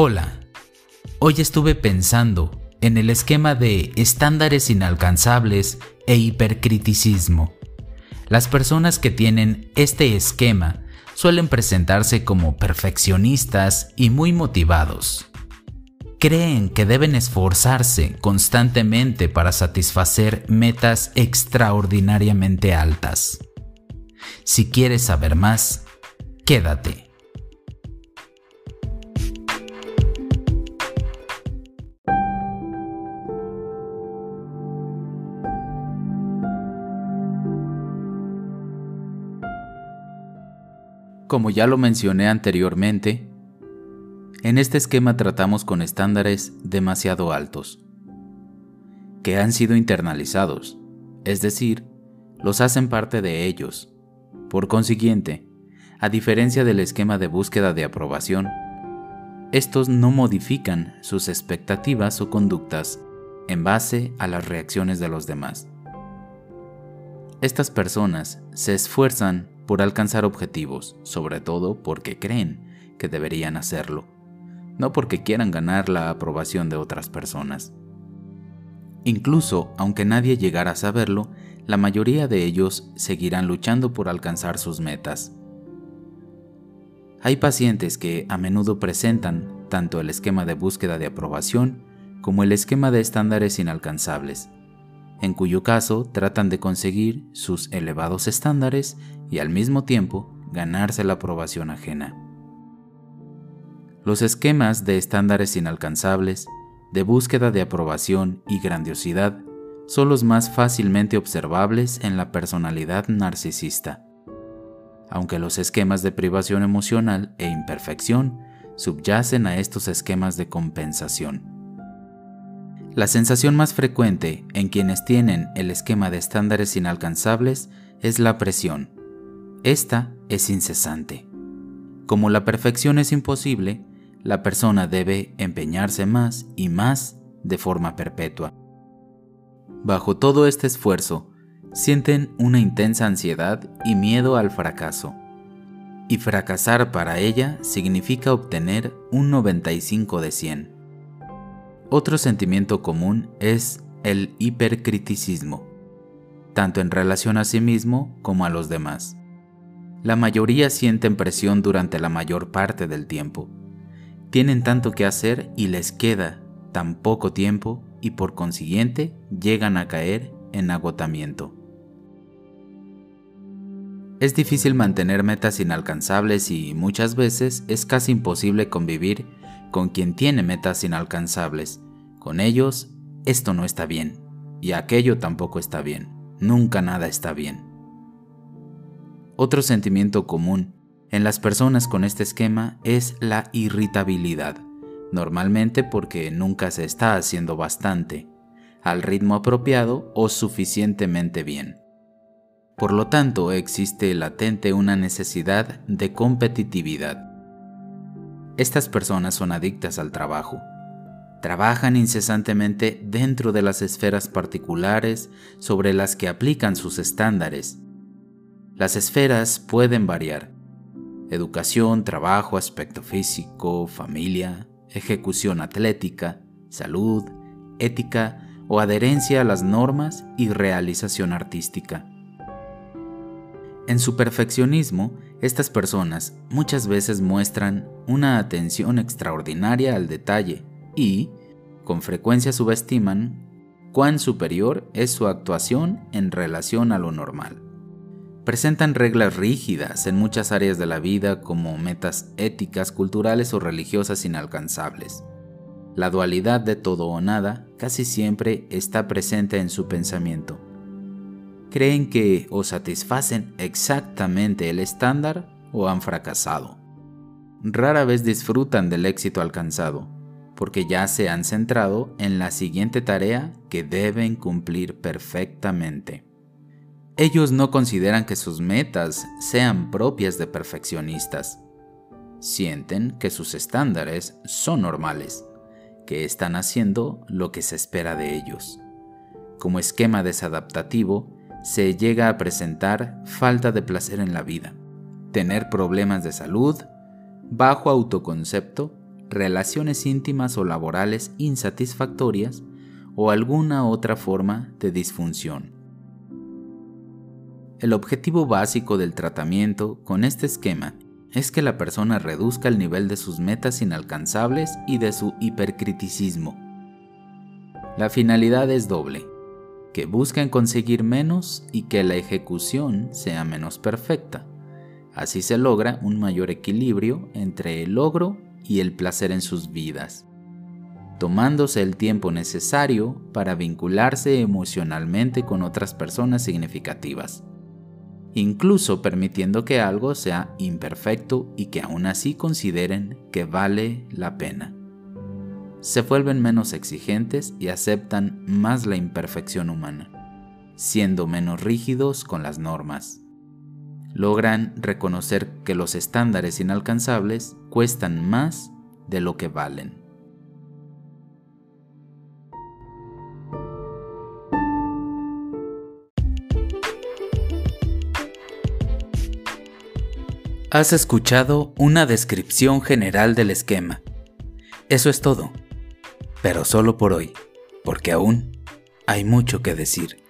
Hola, hoy estuve pensando en el esquema de estándares inalcanzables e hipercriticismo. Las personas que tienen este esquema suelen presentarse como perfeccionistas y muy motivados. Creen que deben esforzarse constantemente para satisfacer metas extraordinariamente altas. Si quieres saber más, quédate. Como ya lo mencioné anteriormente, en este esquema tratamos con estándares demasiado altos, que han sido internalizados, es decir, los hacen parte de ellos. Por consiguiente, a diferencia del esquema de búsqueda de aprobación, estos no modifican sus expectativas o conductas en base a las reacciones de los demás. Estas personas se esfuerzan por alcanzar objetivos, sobre todo porque creen que deberían hacerlo, no porque quieran ganar la aprobación de otras personas. Incluso aunque nadie llegara a saberlo, la mayoría de ellos seguirán luchando por alcanzar sus metas. Hay pacientes que a menudo presentan tanto el esquema de búsqueda de aprobación como el esquema de estándares inalcanzables, en cuyo caso tratan de conseguir sus elevados estándares y al mismo tiempo ganarse la aprobación ajena. Los esquemas de estándares inalcanzables, de búsqueda de aprobación y grandiosidad son los más fácilmente observables en la personalidad narcisista, aunque los esquemas de privación emocional e imperfección subyacen a estos esquemas de compensación. La sensación más frecuente en quienes tienen el esquema de estándares inalcanzables es la presión. Esta es incesante. Como la perfección es imposible, la persona debe empeñarse más y más de forma perpetua. Bajo todo este esfuerzo, sienten una intensa ansiedad y miedo al fracaso. Y fracasar para ella significa obtener un 95 de 100. Otro sentimiento común es el hipercriticismo, tanto en relación a sí mismo como a los demás. La mayoría sienten presión durante la mayor parte del tiempo. Tienen tanto que hacer y les queda tan poco tiempo y por consiguiente llegan a caer en agotamiento. Es difícil mantener metas inalcanzables y muchas veces es casi imposible convivir con quien tiene metas inalcanzables. Con ellos, esto no está bien, y aquello tampoco está bien. Nunca nada está bien. Otro sentimiento común en las personas con este esquema es la irritabilidad, normalmente porque nunca se está haciendo bastante, al ritmo apropiado o suficientemente bien. Por lo tanto, existe latente una necesidad de competitividad estas personas son adictas al trabajo. Trabajan incesantemente dentro de las esferas particulares sobre las que aplican sus estándares. Las esferas pueden variar. Educación, trabajo, aspecto físico, familia, ejecución atlética, salud, ética o adherencia a las normas y realización artística. En su perfeccionismo, estas personas muchas veces muestran una atención extraordinaria al detalle y, con frecuencia subestiman cuán superior es su actuación en relación a lo normal. Presentan reglas rígidas en muchas áreas de la vida como metas éticas, culturales o religiosas inalcanzables. La dualidad de todo o nada casi siempre está presente en su pensamiento creen que o satisfacen exactamente el estándar o han fracasado. Rara vez disfrutan del éxito alcanzado, porque ya se han centrado en la siguiente tarea que deben cumplir perfectamente. Ellos no consideran que sus metas sean propias de perfeccionistas. Sienten que sus estándares son normales, que están haciendo lo que se espera de ellos. Como esquema desadaptativo, se llega a presentar falta de placer en la vida, tener problemas de salud, bajo autoconcepto, relaciones íntimas o laborales insatisfactorias o alguna otra forma de disfunción. El objetivo básico del tratamiento con este esquema es que la persona reduzca el nivel de sus metas inalcanzables y de su hipercriticismo. La finalidad es doble, que busquen conseguir menos y que la ejecución sea menos perfecta. Así se logra un mayor equilibrio entre el logro y el placer en sus vidas, tomándose el tiempo necesario para vincularse emocionalmente con otras personas significativas incluso permitiendo que algo sea imperfecto y que aún así consideren que vale la pena. Se vuelven menos exigentes y aceptan más la imperfección humana, siendo menos rígidos con las normas. Logran reconocer que los estándares inalcanzables cuestan más de lo que valen. Has escuchado una descripción general del esquema. Eso es todo, pero solo por hoy, porque aún hay mucho que decir.